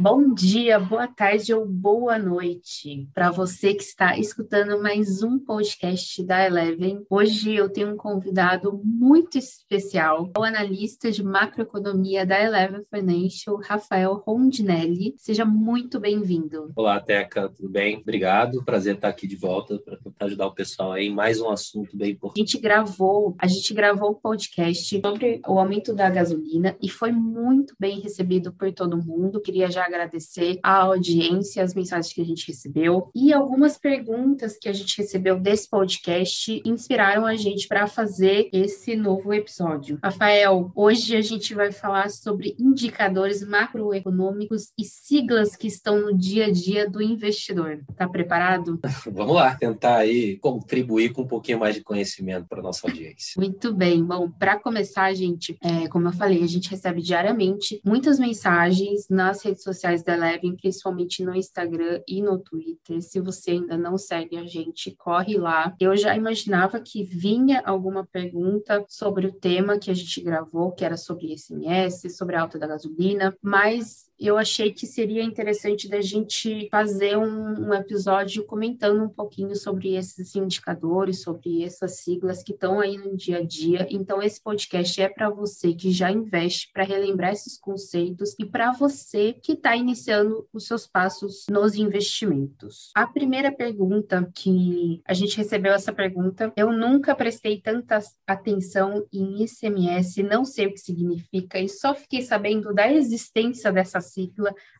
Bom dia, boa tarde ou boa noite para você que está escutando mais um podcast da Eleven. Hoje eu tenho um convidado muito especial, o analista de macroeconomia da Eleven Financial, Rafael Rondinelli. Seja muito bem-vindo. Olá, Teca, tudo bem? Obrigado. Prazer estar aqui de volta para tentar ajudar o pessoal aí em mais um assunto bem importante. A gente gravou, a gente gravou o podcast sobre o aumento da gasolina e foi muito bem recebido por todo mundo. Queria já agradecer a audiência, as mensagens que a gente recebeu e algumas perguntas que a gente recebeu desse podcast inspiraram a gente para fazer esse novo episódio. Rafael, hoje a gente vai falar sobre indicadores macroeconômicos e siglas que estão no dia a dia do investidor. Tá preparado? Vamos lá, tentar aí contribuir com um pouquinho mais de conhecimento para nossa audiência. Muito bem. Bom, para começar, gente, é, como eu falei, a gente recebe diariamente muitas mensagens nas redes sociais sociais da Eleven, principalmente no Instagram e no Twitter. Se você ainda não segue a gente, corre lá. Eu já imaginava que vinha alguma pergunta sobre o tema que a gente gravou, que era sobre SMS, sobre a alta da gasolina, mas eu achei que seria interessante da gente fazer um, um, episódio comentando um pouquinho sobre esses indicadores, sobre essas siglas que estão aí no dia a dia. Então, esse podcast é para você que já investe, para relembrar esses conceitos e para você que está iniciando os seus passos nos investimentos. A primeira pergunta que a gente recebeu essa pergunta, eu nunca prestei tanta atenção em ICMS, não sei o que significa e só fiquei sabendo da existência dessa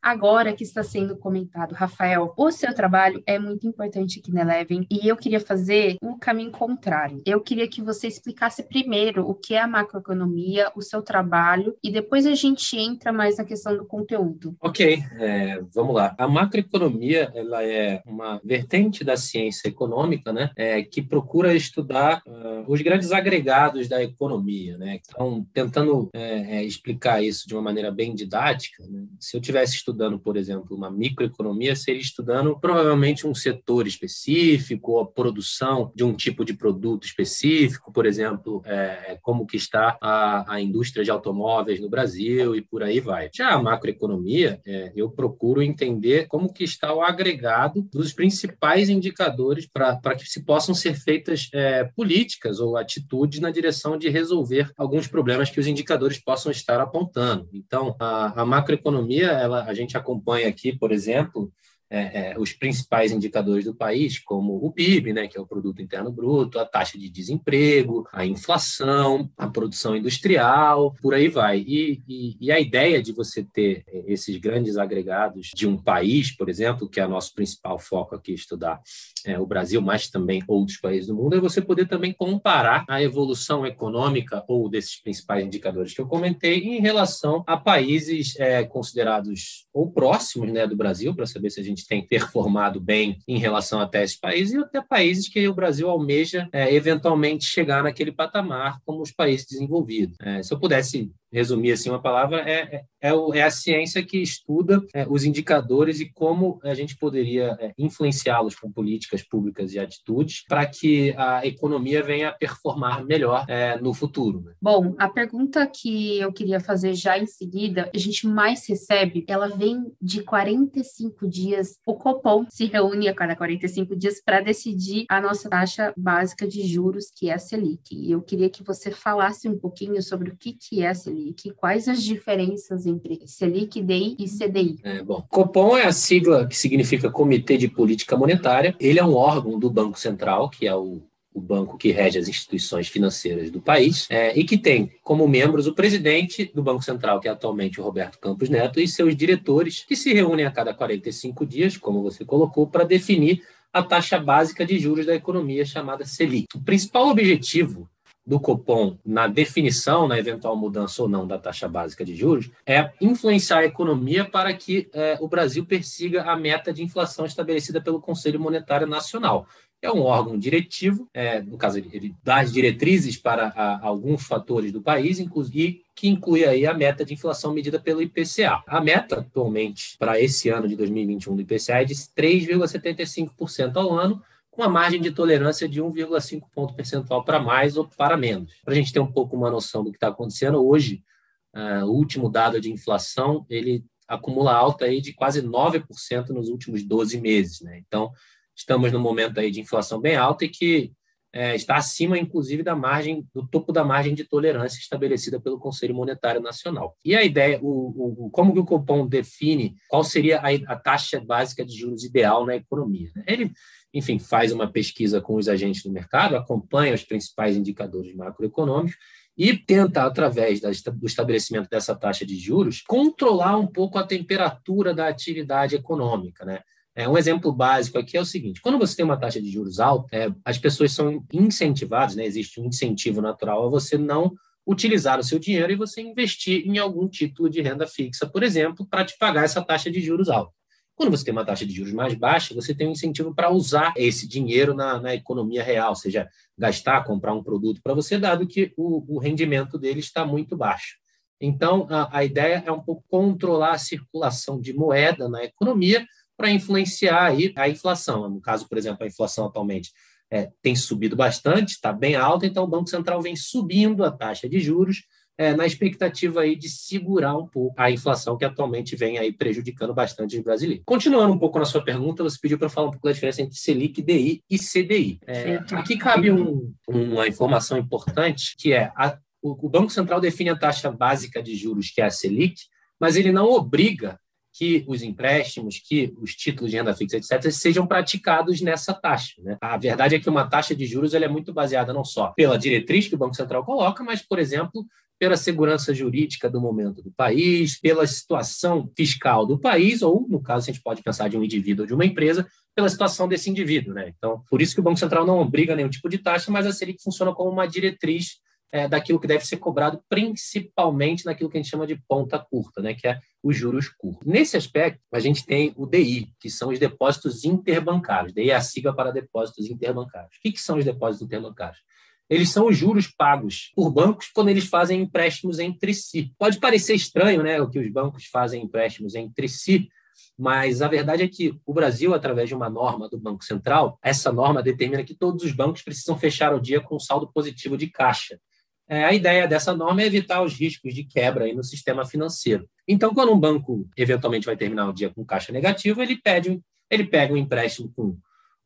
agora que está sendo comentado. Rafael, o seu trabalho é muito importante aqui na Eleven e eu queria fazer o um caminho contrário. Eu queria que você explicasse primeiro o que é a macroeconomia, o seu trabalho e depois a gente entra mais na questão do conteúdo. Ok, é, vamos lá. A macroeconomia ela é uma vertente da ciência econômica, né, é, que procura estudar uh, os grandes agregados da economia, né. Então, tentando é, é explicar isso de uma maneira bem didática, né, se eu estivesse estudando, por exemplo, uma microeconomia, seria estudando provavelmente um setor específico, ou a produção de um tipo de produto específico, por exemplo, é, como que está a, a, indústria de automóveis no Brasil e por aí vai. Já a macroeconomia, é, eu procuro entender como que está o agregado dos principais indicadores para que se possam ser feitas é, políticas ou atitudes na direção de resolver alguns problemas que os indicadores possam estar apontando. Então, a, a macroeconomia, ela, a gente acompanha aqui, por exemplo, é, é, os principais indicadores do país, como o PIB, né, que é o Produto Interno Bruto, a taxa de desemprego, a inflação, a produção industrial, por aí vai. E, e, e, a ideia de você ter esses grandes agregados de um país, por exemplo, que é o nosso principal foco aqui estudar, é, o Brasil, mas também outros países do mundo, é você poder também comparar a evolução econômica ou desses principais indicadores que eu comentei em relação a países é, considerados ou próximos né, do Brasil, para saber se a gente tem performado bem em relação até esses países, e até países que o Brasil almeja é, eventualmente chegar naquele patamar, como os países desenvolvidos. É, se eu pudesse resumir assim uma palavra, é, é, é, é a ciência que estuda é, os indicadores e como a gente poderia é, influenciá-los com políticas públicas e atitudes para que a economia venha a performar melhor é, no futuro. Né? Bom, a pergunta que eu queria fazer já em seguida, a gente mais recebe, ela vem de 45 dias. O Copom se reúne a cada 45 dias para decidir a nossa taxa básica de juros, que é a Selic. E eu queria que você falasse um pouquinho sobre o que, que é a Selic Selic? Quais as diferenças entre Selic, DI e CDI? É, bom, Copom é a sigla que significa Comitê de Política Monetária. Ele é um órgão do Banco Central, que é o o banco que rege as instituições financeiras do país, é, e que tem como membros o presidente do Banco Central, que é atualmente o Roberto Campos Neto, e seus diretores, que se reúnem a cada 45 dias, como você colocou, para definir a taxa básica de juros da economia chamada Selic. O principal objetivo do Copom na definição, na eventual mudança ou não da taxa básica de juros, é influenciar a economia para que é, o Brasil persiga a meta de inflação estabelecida pelo Conselho Monetário Nacional. É um órgão diretivo, é, no caso, ele, dá as diretrizes para a, alguns fatores do país, inclusive que inclui aí a meta de inflação medida pelo IPCA. A meta atualmente para esse ano de 2021 do IPCA é de 3,75% ao ano, com a margem de tolerância de 1,5 ponto percentual para mais ou para menos. Para a gente ter um pouco uma noção do que está acontecendo, hoje, uh, o último dado de inflação, ele acumula alta aí de quase 9% nos últimos 12 meses. Né? Então, estamos num momento aí de inflação bem alta e que é, está acima, inclusive, da margem, do topo da margem de tolerância estabelecida pelo Conselho Monetário Nacional. E a ideia, o, o como que o Copom define qual seria a, a, taxa básica de juros ideal na economia? Né? Ele, enfim, faz uma pesquisa com os agentes do mercado, acompanha os principais indicadores macroeconômicos e tenta, através do estabelecimento dessa taxa de juros, controlar um pouco a temperatura da atividade econômica, né? É, um exemplo básico aqui é o seguinte: quando você tem uma taxa de juros alta, é, as pessoas são incentivadas, né, existe um incentivo natural a você não utilizar o seu dinheiro e você investir em algum título de renda fixa, por exemplo, para te pagar essa taxa de juros alta. Quando você tem uma taxa de juros mais baixa, você tem um incentivo para usar esse dinheiro na, na, economia real, seja gastar, comprar um produto para você, dado que o, o rendimento dele está muito baixo. Então, a, a ideia é um pouco controlar a circulação de moeda na economia para influenciar aí a inflação. No caso, por exemplo, a inflação atualmente é, tem subido bastante, está bem alta, então o Banco Central vem subindo a taxa de juros é, na expectativa aí de segurar um pouco a inflação que atualmente vem aí prejudicando bastante os brasileiros. Continuando um pouco na sua pergunta, você pediu para falar um pouco da diferença entre Selic, DI e CDI. É, aqui cabe um, uma informação importante, que é a, o, o Banco Central define a taxa básica de juros, que é a Selic, mas ele não obriga que os empréstimos, que os títulos de renda fixa, etc., sejam praticados nessa taxa. Né? A verdade é que uma taxa de juros é muito baseada não só pela diretriz que o Banco Central coloca, mas, por exemplo, pela segurança jurídica do momento do país, pela situação fiscal do país, ou, no caso, a gente pode pensar de um indivíduo ou de uma empresa, pela situação desse indivíduo. Né? Então, por isso que o Banco Central não obriga nenhum tipo de taxa, mas a Selic funciona como uma diretriz é, daquilo que deve ser cobrado, principalmente naquilo que a gente chama de ponta curta, né, que é os juros curtos. Nesse aspecto, a gente tem o DI, que são os depósitos interbancários. DI é a sigla para depósitos interbancários. O que, que são os depósitos interbancários? Eles são os juros pagos por bancos quando eles fazem empréstimos entre si. Pode parecer estranho, né, o que os bancos fazem empréstimos entre si, mas a verdade é que o Brasil, através de uma norma do Banco Central, essa norma determina que todos os bancos precisam fechar o dia com saldo positivo de caixa. É, a ideia dessa norma é evitar os riscos de quebra aí no sistema financeiro. Então, quando um banco eventualmente vai terminar o dia com caixa negativo, ele pede, ele pega um empréstimo com,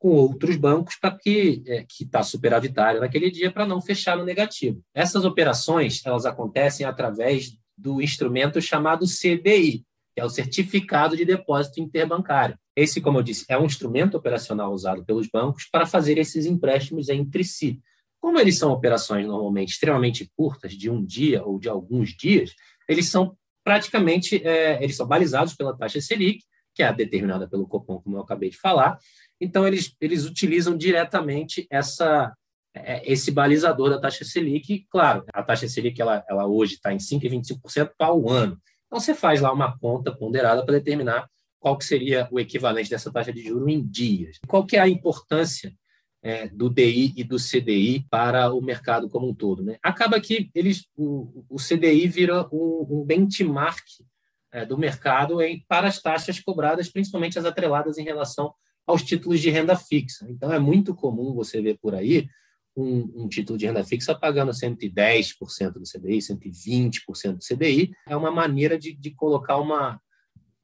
com outros bancos para que é, que está superavitário naquele dia para não fechar no negativo. Essas operações elas acontecem através do instrumento chamado CDI, que é o Certificado de Depósito Interbancário. Esse, como eu disse, é um instrumento operacional usado pelos bancos para fazer esses empréstimos entre si. Como eles são operações normalmente extremamente curtas, de um dia ou de alguns dias, eles são praticamente é, eles são balizados pela taxa Selic, que é determinada pelo Copom, como eu acabei de falar. Então, eles, eles utilizam diretamente essa, é, esse balizador da taxa Selic. Claro, a taxa Selic ela, ela hoje está em 5,25% ao ano. Então, você faz lá uma conta ponderada para determinar qual que seria o equivalente dessa taxa de juros em dias. Qual que é a importância é, do DI e do CDI para o mercado como um todo. Né? Acaba que eles, o, o CDI vira um, um benchmark é, do mercado em, para as taxas cobradas, principalmente as atreladas em relação aos títulos de renda fixa. Então, é muito comum você ver por aí um, um, título de renda fixa pagando 110% do CDI, 120% do CDI. É uma maneira de, de colocar uma,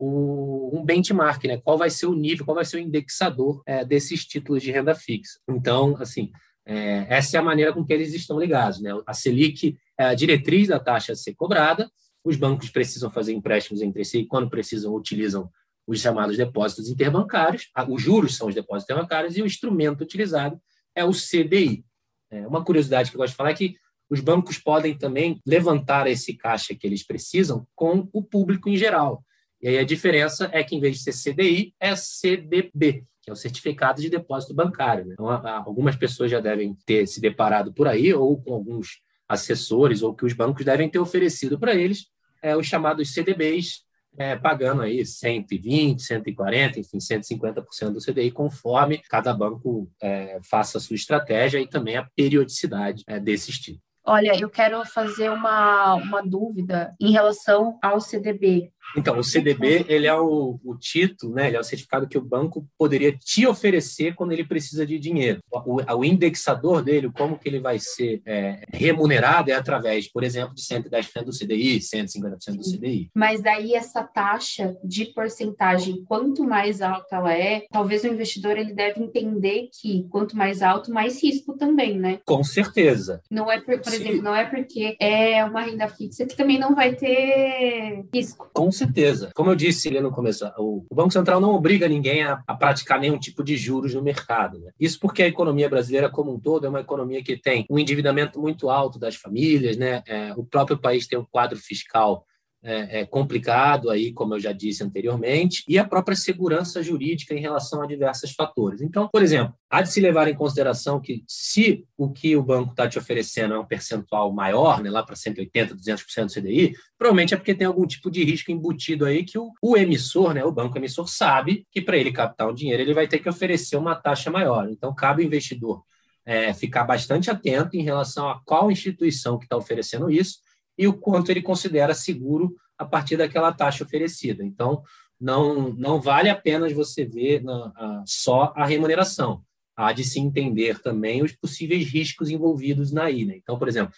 um benchmark, né? Qual vai ser o nível, qual vai ser o indexador é, desses títulos de renda fixa. Então, assim, é, essa é a maneira com que eles estão ligados, né? A Selic é a diretriz da taxa a ser cobrada, os bancos precisam fazer empréstimos entre si quando precisam, utilizam os chamados depósitos interbancários, os juros são os depósitos interbancários e o instrumento utilizado é o CDI. É, uma curiosidade que eu gosto de falar é que os bancos podem também levantar esse caixa que eles precisam com o público em geral. E aí a diferença é que, em vez de ser CDI, é CDB, que é o Certificado de Depósito Bancário. Né? Então, algumas pessoas já devem ter se deparado por aí, ou com alguns assessores, ou que os bancos devem ter oferecido para eles, é, os chamados CDBs, é, pagando aí 120, 140, enfim, 150% do CDI, conforme cada banco é, faça a sua estratégia e também a periodicidade é, desse tipo. Olha, eu quero fazer uma, uma dúvida em relação ao CDB. Então, o CDB ele é o, o, título, né? Ele é o certificado que o banco poderia te oferecer quando ele precisa de dinheiro. O, o indexador dele, como que ele vai ser é, remunerado, é através, por exemplo, de 110% do CDI, 150% do CDI. Mas daí essa taxa de porcentagem, quanto mais alta ela é, talvez o investidor ele deve entender que quanto mais alto, mais risco também, né? Com certeza. Não é por, por exemplo, não é porque é uma renda fixa que também não vai ter risco. Com certeza. Como eu disse ali no começo, o, Banco Central não obriga ninguém a, a praticar nenhum tipo de juros no mercado. Né? Isso porque a economia brasileira como um todo é uma economia que tem um endividamento muito alto das famílias, né? É, o próprio país tem um quadro fiscal é, é, complicado aí, como eu já disse anteriormente, e a própria segurança jurídica em relação a diversos fatores. Então, por exemplo, há de se levar em consideração que se o que o banco está te oferecendo é um percentual maior, né, lá para 180%, 200% do CDI, provavelmente é porque tem algum tipo de risco embutido aí que o, o emissor, né, o banco emissor, sabe que para ele captar o dinheiro ele vai ter que oferecer uma taxa maior. Então, cabe ao investidor é, ficar bastante atento em relação a qual instituição que está oferecendo isso e o quanto ele considera seguro a partir daquela taxa oferecida. Então, não, não vale apenas você ver na, a, só a remuneração. Há de se entender também os possíveis riscos envolvidos na ilha. Então, por exemplo,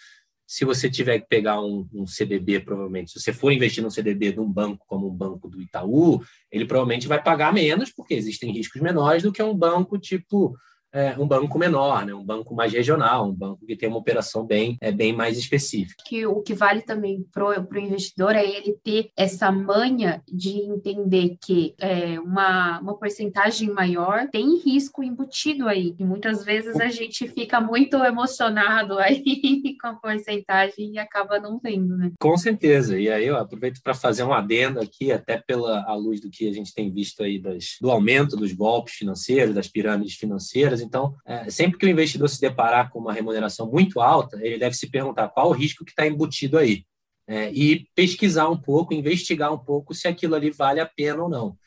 se você tiver que pegar um, um, CDB, provavelmente, se você for investir num CDB de um banco como um banco do Itaú, ele provavelmente vai pagar menos, porque existem riscos menores do que um banco tipo é, um banco menor, né? um banco mais regional, um banco que tem uma operação bem, é, bem mais específica. Que o que vale também para o investidor é ele ter essa manha de entender que é, uma, uma porcentagem maior tem risco embutido aí. E muitas vezes a gente fica muito emocionado aí com a porcentagem e acaba não vendo, né? Com certeza. E aí eu aproveito para fazer um adendo aqui, até pela a luz do que a gente tem visto aí das, do aumento dos golpes financeiros, das pirâmides financeiras então, é, sempre que o investidor se deparar com uma remuneração muito alta, ele deve se perguntar qual o risco que está embutido aí. É, e pesquisar um pouco, investigar um pouco se aquilo ali vale a pena ou não.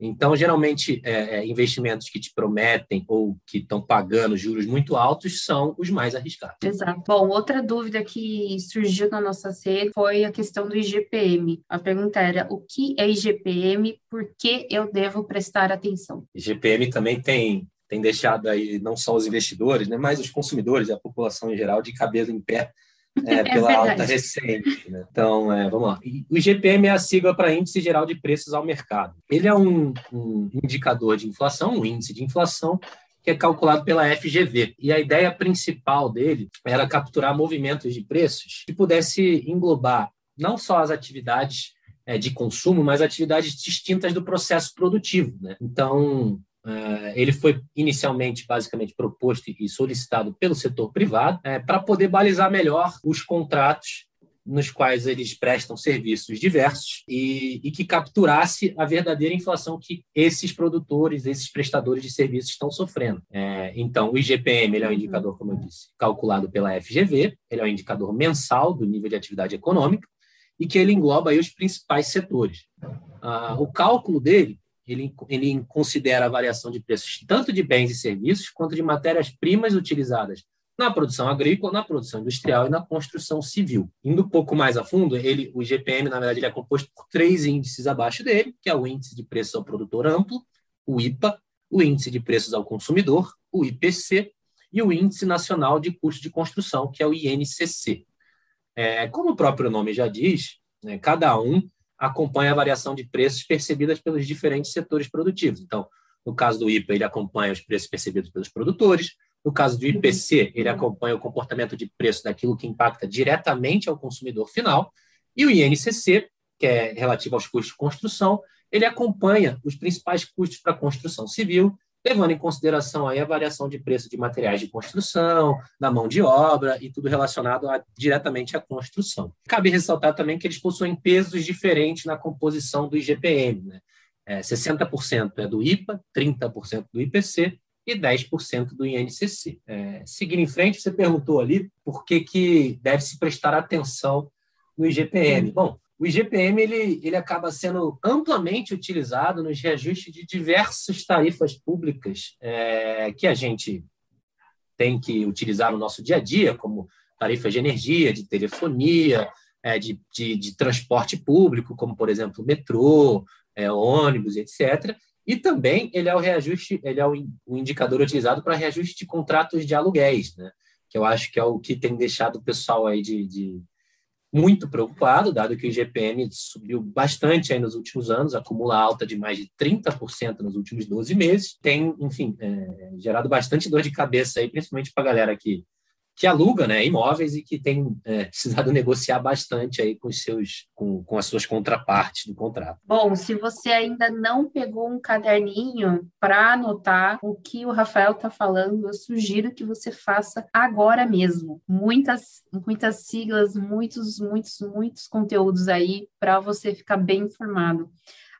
Então, geralmente, é, é, investimentos que te prometem ou que estão pagando juros muito altos são os mais arriscados. Exato. Bom, outra dúvida que surgiu na nossa sede foi a questão do IGPM. A pergunta era: o que é IGPM? Por que eu devo prestar atenção? IGPM também tem tem deixado aí não só os investidores, né, mas os consumidores, a população em geral, de cabelo em pé é, é pela é alta recente. Né? Então, é, vamos lá. O IGPM é a sigla para Índice Geral de Preços ao Mercado. Ele é um, um indicador de inflação, um índice de inflação, que é calculado pela FGV. E a ideia principal dele era capturar movimentos de preços que pudesse englobar não só as atividades é, de consumo, mas atividades distintas do processo produtivo. Né? Então, ele foi inicialmente, basicamente, proposto e solicitado pelo setor privado uh, para poder balizar melhor os contratos nos quais eles prestam serviços diversos e, e, que capturasse a verdadeira inflação que esses produtores, esses prestadores de serviços estão sofrendo. É, então, o IGPM ele é um indicador, como eu disse, calculado pela FGV, ele é um indicador mensal do nível de atividade econômica e que ele engloba os principais setores. Ah, o cálculo dele ele, ele considera a variação de preços tanto de bens e serviços quanto de matérias-primas utilizadas na produção agrícola, na produção industrial e na construção civil. Indo um pouco mais a fundo, ele, o IGPM, na verdade, ele é composto por três índices abaixo dele, que é o índice de preços ao produtor amplo, o IPA, o índice de preços ao consumidor, o IPC, e o índice nacional de custo de construção, que é o INCC. É, como o próprio nome já diz, né, cada um acompanha a variação de preços percebidas pelos diferentes setores produtivos. Então, no caso do IPA, ele acompanha os preços percebidos pelos produtores. No caso do IPC, ele acompanha o comportamento de preço daquilo que impacta diretamente ao consumidor final. E o INCC, que é relativo aos custos de construção, ele acompanha os principais custos para a construção civil levando em consideração aí a variação de preço de materiais de construção, da mão de obra e tudo relacionado a, diretamente à construção. Cabe ressaltar também que eles possuem pesos diferentes na composição do IGPM. Né? É, 60% é do IPA, 30% do IPC e 10% do INCC. É, seguindo em frente, você perguntou ali por que, que deve se prestar atenção no IGPM. Bom, o IGPM ele, ele acaba sendo amplamente utilizado nos reajustes de diversas tarifas públicas é, que a gente tem que utilizar no nosso dia a dia, como tarifas de energia, de telefonia, é, de, de, de, transporte público, como, por exemplo, metrô, é, ônibus, etc. E também ele é o reajuste, ele é o, o indicador utilizado para reajuste de contratos de aluguéis, né? que eu acho que é o que tem deixado o pessoal aí de, de muito preocupado, dado que o IGPM subiu bastante aí nos últimos anos, acumula alta de mais de 30% nos últimos 12 meses, tem, enfim, é, gerado bastante dor de cabeça aí, principalmente para a galera que que aluga né, imóveis e que tem é, precisado negociar bastante aí com, os seus, com, com as suas contrapartes do contrato. Bom, se você ainda não pegou um caderninho para anotar o que o Rafael está falando, eu sugiro que você faça agora mesmo. Muitas, muitas siglas, muitos, muitos, muitos conteúdos aí para você ficar bem informado.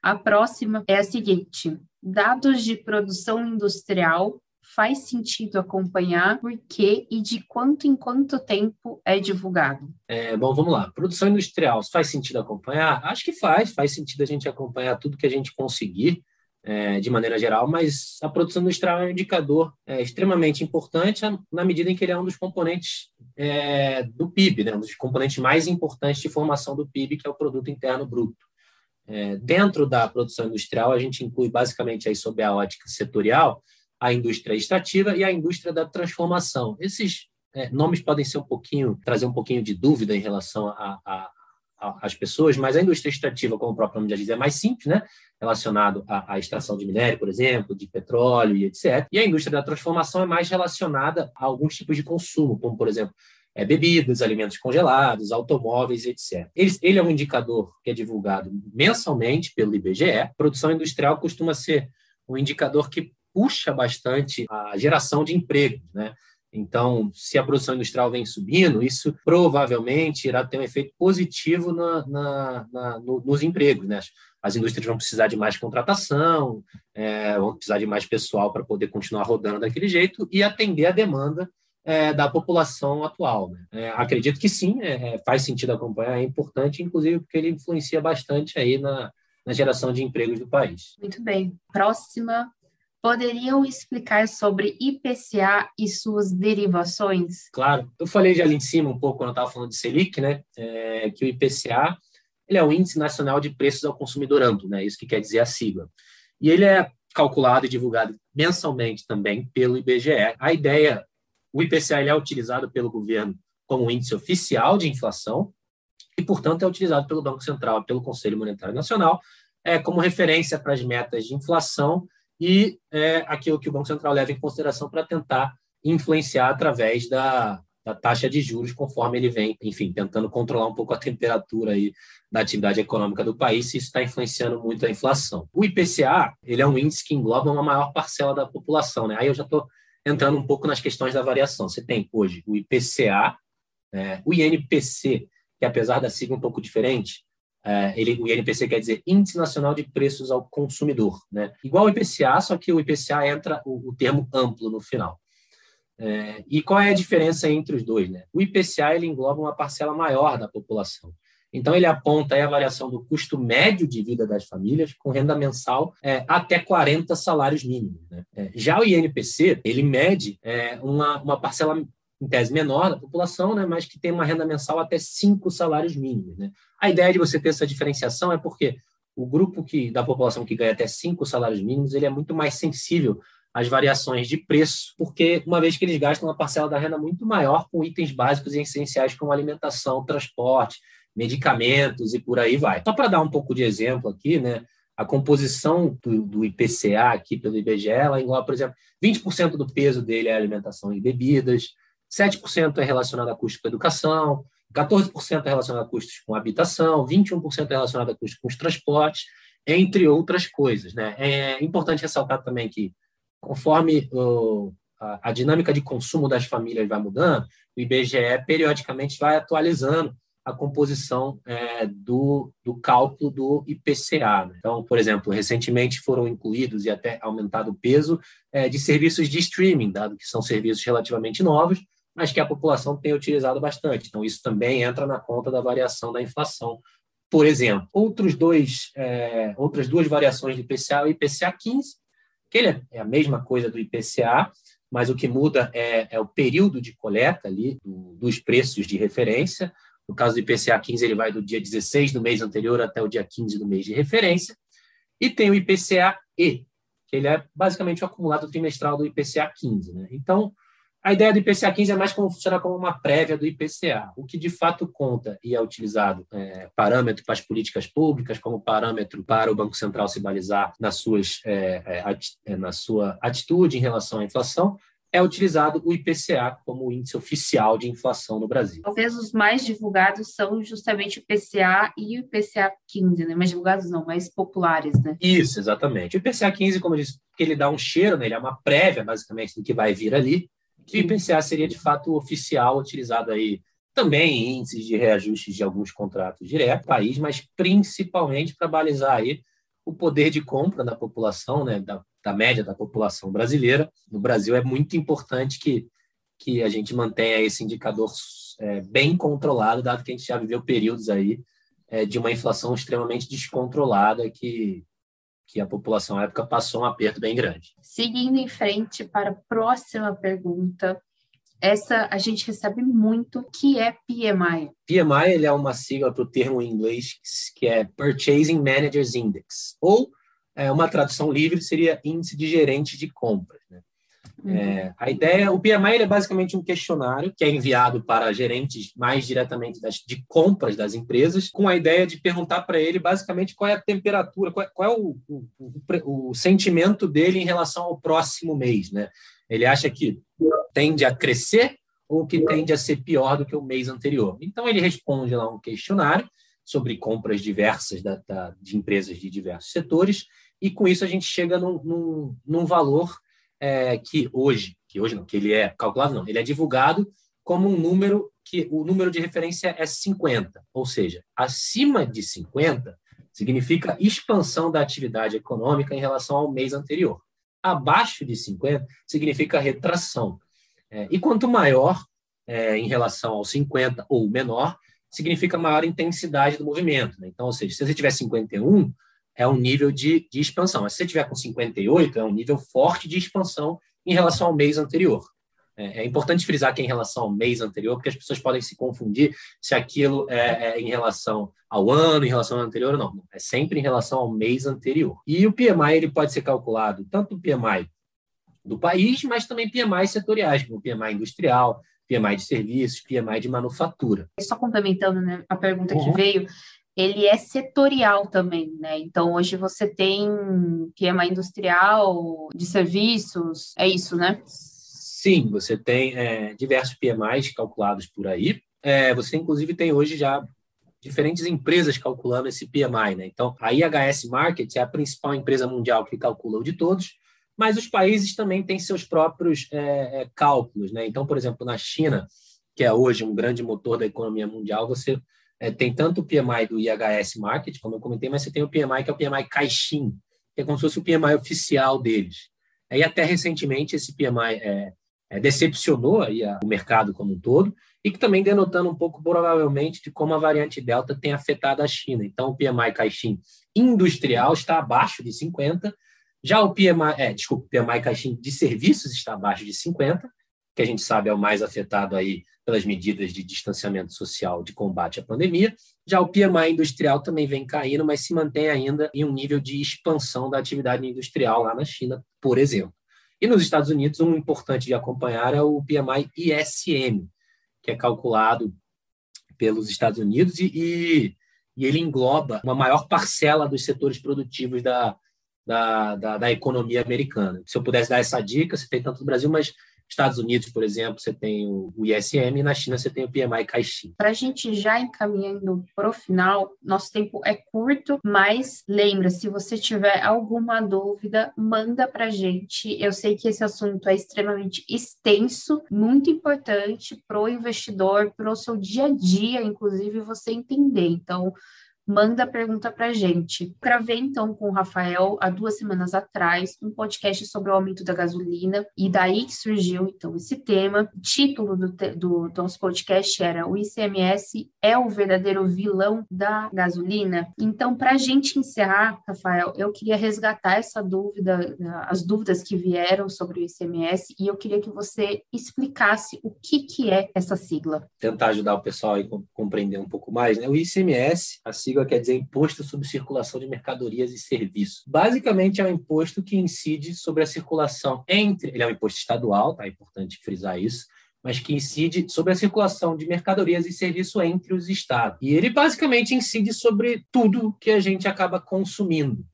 A próxima é a seguinte: dados de produção industrial faz sentido acompanhar, por quê e de quanto em quanto tempo é divulgado? É, bom, vamos lá. Produção industrial, faz sentido acompanhar? Acho que faz, faz sentido a gente acompanhar tudo que a gente conseguir. É, de maneira geral, mas a produção industrial é um indicador é, extremamente importante na medida em que ele é um dos componentes é, do PIB, né, um dos componentes mais importantes de formação do PIB, que é o Produto Interno Bruto. É, dentro da produção industrial, a gente inclui basicamente aí sob a ótica setorial a indústria extrativa e a indústria da transformação. Esses é, nomes podem ser um pouquinho, trazer um pouquinho de dúvida em relação a, a, a, às pessoas, mas a indústria extrativa, como o próprio nome já diz, é mais simples, né? relacionado à, à, extração de minério, por exemplo, de petróleo e etc. E a indústria da transformação é mais relacionada a alguns tipos de consumo, como, por exemplo, é, bebidas, alimentos congelados, automóveis, etc. Ele, ele, é um indicador que é divulgado mensalmente pelo IBGE. Produção industrial costuma ser um indicador que puxa bastante a geração de empregos, né? Então, se a produção industrial vem subindo, isso provavelmente irá ter um efeito positivo na, na, na, no, nos empregos. Né? As indústrias vão precisar de mais contratação, é, vão precisar de mais pessoal para poder continuar rodando daquele jeito e atender a demanda é, da população atual. Né? É, acredito que sim, é, é, faz sentido acompanhar, é importante, inclusive porque ele influencia bastante aí na, na geração de empregos do país. Muito bem. Próxima poderiam explicar sobre IPCA e suas derivações? Claro, eu falei já ali em cima um pouco quando eu estava falando de Selic, né? É, que o IPCA ele é o Índice Nacional de Preços ao Consumidor Amplo, né? Isso que quer dizer a sigla. E ele é calculado e divulgado mensalmente também pelo IBGE. A ideia, o IPCA ele é utilizado pelo governo como índice oficial de inflação e, portanto, é utilizado pelo Banco Central, pelo Conselho Monetário Nacional, é, como referência para as metas de inflação e é, aquilo que o Banco Central leva em consideração para tentar influenciar através da, da, taxa de juros, conforme ele vem, enfim, tentando controlar um pouco a temperatura aí da atividade econômica do país, se isso está influenciando muito a inflação. O IPCA, ele é um índice que engloba uma maior parcela da população, né? Aí eu já estou entrando um pouco nas questões da variação. Você tem hoje o IPCA, é, o INPC, que apesar da sigla um pouco diferente, é, ele, o INPC quer dizer Índice Nacional de Preços ao Consumidor, né? Igual o IPCA, só que o IPCA entra o, o termo amplo no final. É, e qual é a diferença entre os dois? Né? O IPCA ele engloba uma parcela maior da população. Então, ele aponta a variação do custo médio de vida das famílias com renda mensal é, até 40 salários mínimos. Né? É, já o INPC, ele mede é, uma, uma parcela em tese menor da população, né, mas que tem uma renda mensal até cinco salários mínimos. Né? A ideia de você ter essa diferenciação é porque o grupo que, da população que ganha até cinco salários mínimos ele é muito mais sensível às variações de preço, porque uma vez que eles gastam uma parcela da renda muito maior com itens básicos e essenciais como alimentação, transporte, medicamentos e por aí vai. Só para dar um pouco de exemplo aqui, né, a composição do, do, IPCA aqui pelo IBGE, ela engloba, por exemplo, 20% do peso dele é alimentação e bebidas, 7% é relacionado a custos com educação, 14% é relacionado a custos com habitação, 21% é relacionado a custos com os transportes, entre outras coisas. Né? É importante ressaltar também que, conforme o, a, a, dinâmica de consumo das famílias vai mudando, o IBGE periodicamente vai atualizando a composição é, do, do cálculo do IPCA. Né? Então, por exemplo, recentemente foram incluídos e até aumentado o peso é, de serviços de streaming, dado que são serviços relativamente novos, mas que a população tem utilizado bastante. Então, isso também entra na conta da variação da inflação. Por exemplo, outros dois, é, outras duas variações do IPCA, o IPCA 15, que ele é a mesma coisa do IPCA, mas o que muda é, é o período de coleta ali do, dos preços de referência. No caso do IPCA 15, ele vai do dia 16 do mês anterior até o dia 15 do mês de referência. E tem o IPCA-E, que ele é basicamente o acumulado trimestral do IPCA 15. Né? Então, a ideia do IPCA 15 é mais como funcionar como uma prévia do IPCA. O que de fato conta e é utilizado é, parâmetro para as políticas públicas, como parâmetro para o Banco Central se balizar nas suas, é, é, é na sua atitude em relação à inflação, é utilizado o IPCA como índice oficial de inflação no Brasil. Talvez os mais divulgados são justamente o IPCA e o IPCA 15, né? Mais divulgados não, mais populares, né? Isso, exatamente. O IPCA 15, como eu disse, ele dá um cheiro, né? ele é uma prévia, basicamente, do que vai vir ali. E o IPCA seria, de fato, oficial, utilizado aí também em índices de reajustes de alguns contratos direto país, mas principalmente para balizar aí o poder de compra da população, né, da, da média da população brasileira. No Brasil é muito importante que, que a gente mantenha esse indicador é, bem controlado, dado que a gente já viveu períodos aí é, de uma inflação extremamente descontrolada que, que a população à época passou um aperto bem grande. Seguindo em frente para a próxima pergunta, essa a gente recebe muito, que é PMI. PMI ele é uma sigla para o termo em inglês que é Purchasing Managers Index, ou é, uma tradução livre seria Índice de Gerente de Compras. Né? Uhum. É, a ideia, o PMI é basicamente um questionário que é enviado para gerentes mais diretamente das, de compras das empresas, com a ideia de perguntar para ele basicamente qual é a temperatura, qual é, qual é o, o, o, o sentimento dele em relação ao próximo mês, né? Ele acha que tende a crescer ou que tende a ser pior do que o mês anterior. Então, ele responde lá um questionário sobre compras diversas da, da, de empresas de diversos setores, e com isso a gente chega num, num, num valor é, que hoje, que hoje não, que ele é calculado, não, ele é divulgado como um número que o número de referência é 50, ou seja, acima de 50 significa expansão da atividade econômica em relação ao mês anterior abaixo de 50 significa retração. É, e quanto maior é, em relação ao 50 ou menor, significa maior intensidade do movimento. Né? Então, ou seja, se você tiver 51, é um nível de, de expansão. Mas se você tiver com 58, é um nível forte de expansão em relação ao mês anterior. É, é, importante frisar que é em relação ao mês anterior, porque as pessoas podem se confundir se aquilo é, é, em relação ao ano, em relação ao anterior ou não. É sempre em relação ao mês anterior. E o PMI ele pode ser calculado tanto o PMI do país, mas também PMI setoriais, como o PMI industrial, PMI de serviços, PMI de manufatura. Só complementando né, a pergunta uhum. que veio, ele é setorial também, né? Então, hoje você tem PMI industrial, de serviços, é isso, né? Sim, você tem é, diversos PMIs calculados por aí. É, você, inclusive, tem hoje já diferentes empresas calculando esse PMI. Né? Então, a IHS Market é a principal empresa mundial que calcula o de todos, mas os países também têm seus próprios é, é, cálculos. Né? Então, por exemplo, na China, que é hoje um grande motor da economia mundial, você é, tem tanto o PMI do IHS Market, como eu comentei, mas você tem o PMI que é o PMI Caixin, que é como se fosse o PMI oficial deles. E até recentemente esse PMI é, é, decepcionou aí a, o mercado como um todo e que também denotando um pouco provavelmente de como a variante Delta tem afetado a China. Então, o PMI Caixin industrial está abaixo de 50, já o PMI, é, desculpa, o PMI Caixin de serviços está abaixo de 50, que a gente sabe é o mais afetado aí pelas medidas de distanciamento social de combate à pandemia. Já o PMI industrial também vem caindo, mas se mantém ainda em um nível de expansão da atividade industrial lá na China, por exemplo. E nos Estados Unidos, um importante de acompanhar é o PMI ISM, que é calculado pelos Estados Unidos e, e, e ele engloba uma maior parcela dos setores produtivos da, da, da, da, economia americana. Se eu pudesse dar essa dica, você tem tanto no Brasil, mas Estados Unidos, por exemplo, você tem o ISM e na China você tem o PMI Caixin. Para a gente já encaminhando para o final, nosso tempo é curto, mas lembra, se você tiver alguma dúvida, manda para a gente. Eu sei que esse assunto é extremamente extenso, muito importante para o investidor, para o seu dia a dia, inclusive você entender. Então, manda a pergunta para a gente. Gravei então com o Rafael há duas semanas atrás um podcast sobre o aumento da gasolina e daí que surgiu então esse tema. O título do, do, do nosso podcast era O ICMS é o verdadeiro vilão da gasolina? Então, para a gente encerrar, Rafael, eu queria resgatar essa dúvida, as dúvidas que vieram sobre o ICMS e eu queria que você explicasse o que, que é essa sigla. Tentar ajudar o pessoal a compreender um pouco mais. Né? O ICMS, a sigla sigla quer dizer Imposto sobre Circulação de Mercadorias e Serviços. Basicamente, é um imposto que incide sobre a circulação entre. Ele é um imposto estadual, tá? É importante frisar isso mas que incide sobre a circulação de mercadorias e serviços entre os estados. E ele basicamente incide sobre tudo que a gente acaba consumindo.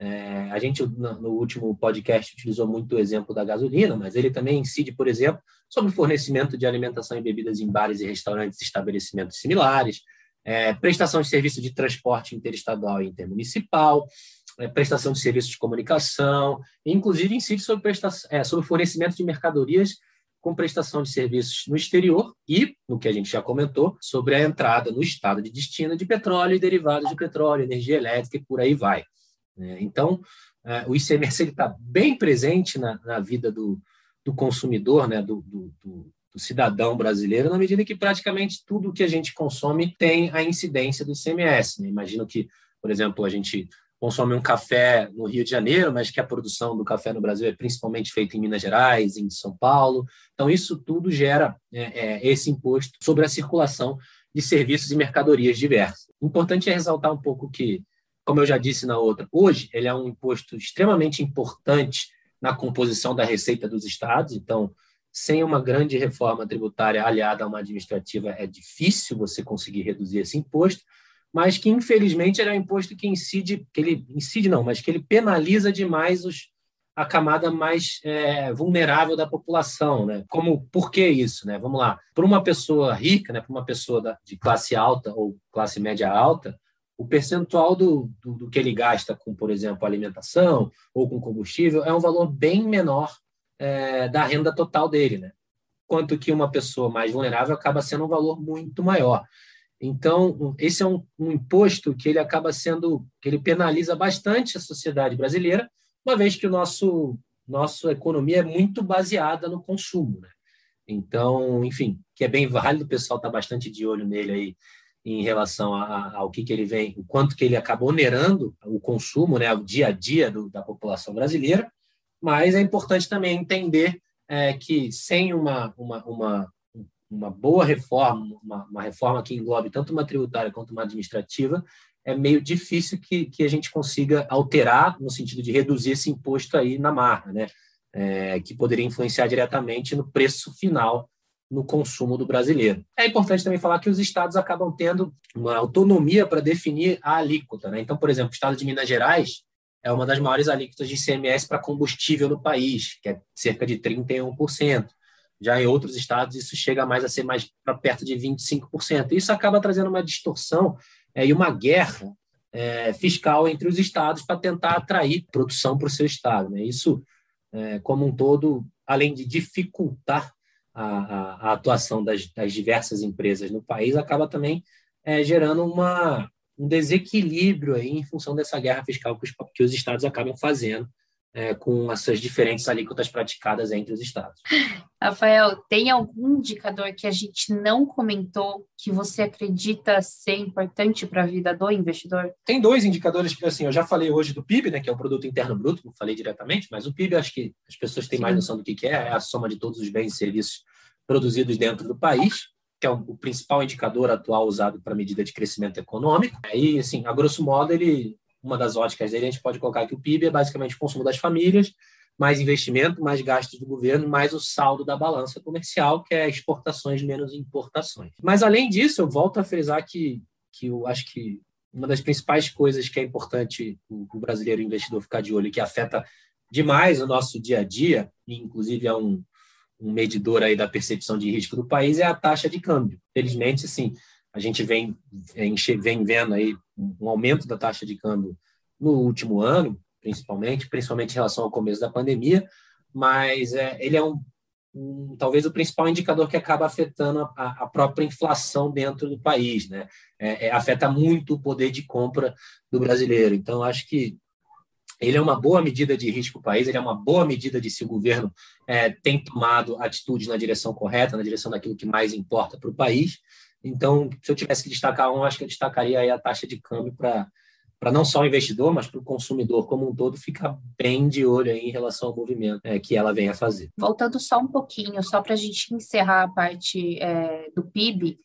É, a gente, no último podcast, utilizou muito o exemplo da gasolina, mas ele também incide, por exemplo, sobre o fornecimento de alimentação e bebidas em bares e restaurantes e estabelecimentos similares, é, prestação de serviço de transporte interestadual e intermunicipal, é, prestação de serviços de comunicação, inclusive incide sobre, é, sobre fornecimento de mercadorias com prestação de serviços no exterior e, no que a gente já comentou, sobre a entrada no estado de destino de petróleo e derivados de petróleo, energia elétrica e por aí vai. É, então, é, o ICMS está bem presente na, na vida do, do consumidor, né, do, do, cidadão brasileiro, na medida que praticamente tudo que a gente consome tem a incidência do ICMS. Né? Imagino que, por exemplo, a gente consome um café no Rio de Janeiro, mas que a produção do café no Brasil é principalmente feita em Minas Gerais, em São Paulo. Então, isso tudo gera é, é, esse imposto sobre a circulação de serviços e mercadorias diversas. Importante é ressaltar um pouco que, como eu já disse na outra, hoje ele é um imposto extremamente importante na composição da receita dos estados. Então, sem uma grande reforma tributária aliada a uma administrativa, é difícil você conseguir reduzir esse imposto, mas que infelizmente ele é um imposto que incide, que ele incide não, mas que ele penaliza demais os, a camada mais é, vulnerável da população, né? Como por que isso, né? Vamos lá, para uma pessoa rica, né? Para uma pessoa da, de classe alta ou classe média alta, o percentual do, do, do, que ele gasta com, por exemplo, alimentação ou com combustível é um valor bem menor é, da renda total dele, né? Quanto que uma pessoa mais vulnerável acaba sendo um valor muito maior. Então, esse é um, um, imposto que ele acaba sendo, que ele penaliza bastante a sociedade brasileira, uma vez que o nosso nossa economia é muito baseada no consumo, né? Então, enfim, que é bem válido, o pessoal está bastante de olho nele aí em relação a, ao que, que ele vem, o quanto que ele acaba onerando o consumo, né, o dia a dia do, da população brasileira, mas é importante também entender é, que sem uma, uma, uma, uma boa reforma, uma, uma, reforma que englobe tanto uma tributária quanto uma administrativa, é meio difícil que, que a gente consiga alterar no sentido de reduzir esse imposto aí na marra, né? É, que poderia influenciar diretamente no preço final no consumo do brasileiro. É importante também falar que os estados acabam tendo uma autonomia para definir a alíquota. Né? Então, por exemplo, o estado de Minas Gerais é uma das maiores alíquotas de ICMS para combustível no país, que é cerca de 31%. Já em outros estados, isso chega mais a ser mais para perto de 25%. Isso acaba trazendo uma distorção é, e uma guerra é, fiscal entre os estados para tentar atrair produção para o seu estado. Né? Isso, é, como um todo, além de dificultar a, a, a atuação das, das, diversas empresas no país, acaba também é, gerando uma, um desequilíbrio aí em função dessa guerra fiscal que os, que os estados acabam fazendo é, com essas diferentes alíquotas praticadas entre os estados. Rafael, tem algum indicador que a gente não comentou que você acredita ser importante para a vida do investidor? Tem dois indicadores que assim, eu já falei hoje do PIB, né, que é o produto interno bruto, não falei diretamente, mas o PIB acho que as pessoas têm Sim. mais noção do que é, é a soma de todos os bens e serviços produzidos dentro do país que é o principal indicador atual usado para medida de crescimento econômico. E, assim, a grosso modo, ele, uma das óticas dele, a gente pode colocar que o PIB é basicamente o consumo das famílias, mais investimento, mais gastos do governo, mais o saldo da balança comercial, que é exportações menos importações. Mas, além disso, eu volto a frisar que, que eu acho que uma das principais coisas que é importante o, o brasileiro investidor ficar de olho, que afeta demais o nosso dia a dia, inclusive é um, um medidor aí da percepção de risco do país é a taxa de câmbio. Felizmente, sim, a gente vem, vem vendo aí um aumento da taxa de câmbio no último ano, principalmente, principalmente em relação ao começo da pandemia, mas é, ele é um, um, talvez o principal indicador que acaba afetando a, a própria inflação dentro do país, né? É, é, afeta muito o poder de compra do brasileiro. Então, acho que ele é uma boa medida de risco para o país, ele é uma boa medida de se o governo é, tem tomado atitudes na direção correta, na direção daquilo que mais importa para o país. Então, se eu tivesse que destacar um, acho que eu destacaria a taxa de câmbio para para não só o investidor, mas para o consumidor como um todo, ficar bem de olho em relação ao movimento é, que ela vem a fazer. Voltando só um pouquinho, só para a gente encerrar a parte é, do PIB,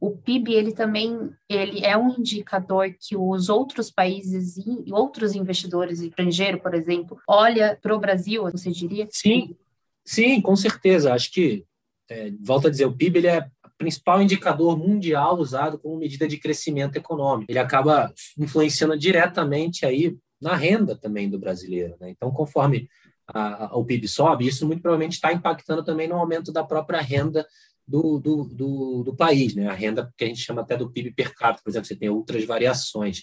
o PIB ele também ele é um indicador que os outros países e outros investidores estrangeiros, por exemplo, olha para o Brasil, você diria? Sim, sim, com certeza. Acho que é, volto a dizer, o PIB ele é principal indicador mundial usado como medida de crescimento econômico. Ele acaba influenciando diretamente aí na renda também do brasileiro. Né? Então, conforme a, a, o PIB sobe, isso muito provavelmente está impactando também no aumento da própria renda do, do, do, do, país, né? a renda que a gente chama até do PIB per capita, por exemplo, você tem outras variações.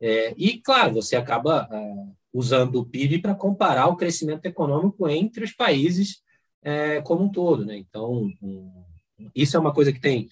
É, e, claro, você acaba é, usando o PIB para comparar o crescimento econômico entre os países é, como um todo. Né? Então, um, isso é uma coisa que tem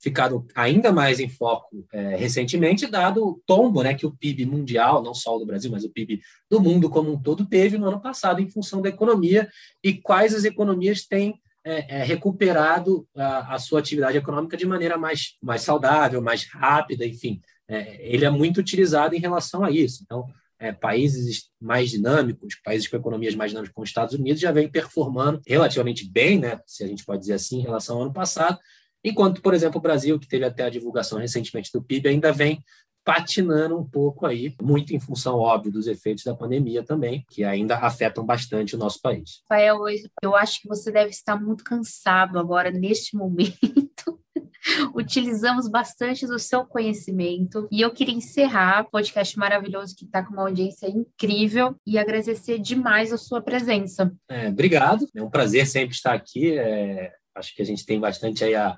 ficado ainda mais em foco é, recentemente, dado o tombo né, que o PIB mundial, não só o do Brasil, mas o PIB do mundo como um todo, teve no ano passado em função da economia e quais as economias têm é, é, recuperado a, a, sua atividade econômica de maneira mais, mais saudável, mais rápida, enfim. É, ele é muito utilizado em relação a isso. Então, é, países mais dinâmicos, países com economias mais dinâmicas como os Estados Unidos, já vem performando relativamente bem, né, se a gente pode dizer assim, em relação ao ano passado, enquanto, por exemplo, o Brasil, que teve até a divulgação recentemente do PIB, ainda vem patinando um pouco aí, muito em função, óbvio, dos efeitos da pandemia também, que ainda afetam bastante o nosso país. Rafael, eu acho que você deve estar muito cansado agora, neste momento, utilizamos bastante do seu conhecimento. E eu queria encerrar o podcast maravilhoso que está com uma audiência incrível e agradecer demais a sua presença. É, obrigado, é um prazer sempre estar aqui. É, acho que a gente tem bastante aí a,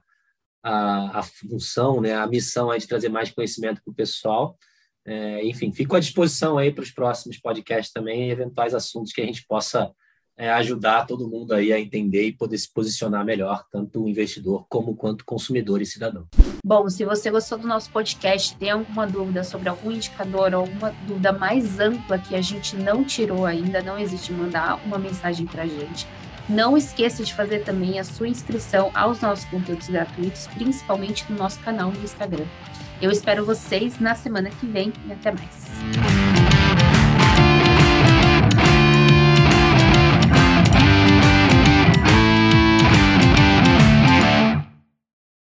a, a função, né, a missão aí de trazer mais conhecimento para o pessoal. É, enfim, fico à disposição aí para os próximos podcasts também, eventuais assuntos que a gente possa é, ajudar todo mundo aí a entender e poder se posicionar melhor, tanto o investidor como quanto consumidor e cidadão. Bom, se você gostou do nosso podcast, tem alguma dúvida sobre algum indicador, alguma dúvida mais ampla que a gente não tirou ainda, não existe mandar uma mensagem para a gente. Não esqueça de fazer também a sua inscrição aos nossos conteúdos gratuitos, principalmente no nosso canal no Instagram. Eu espero vocês na semana que vem e até mais.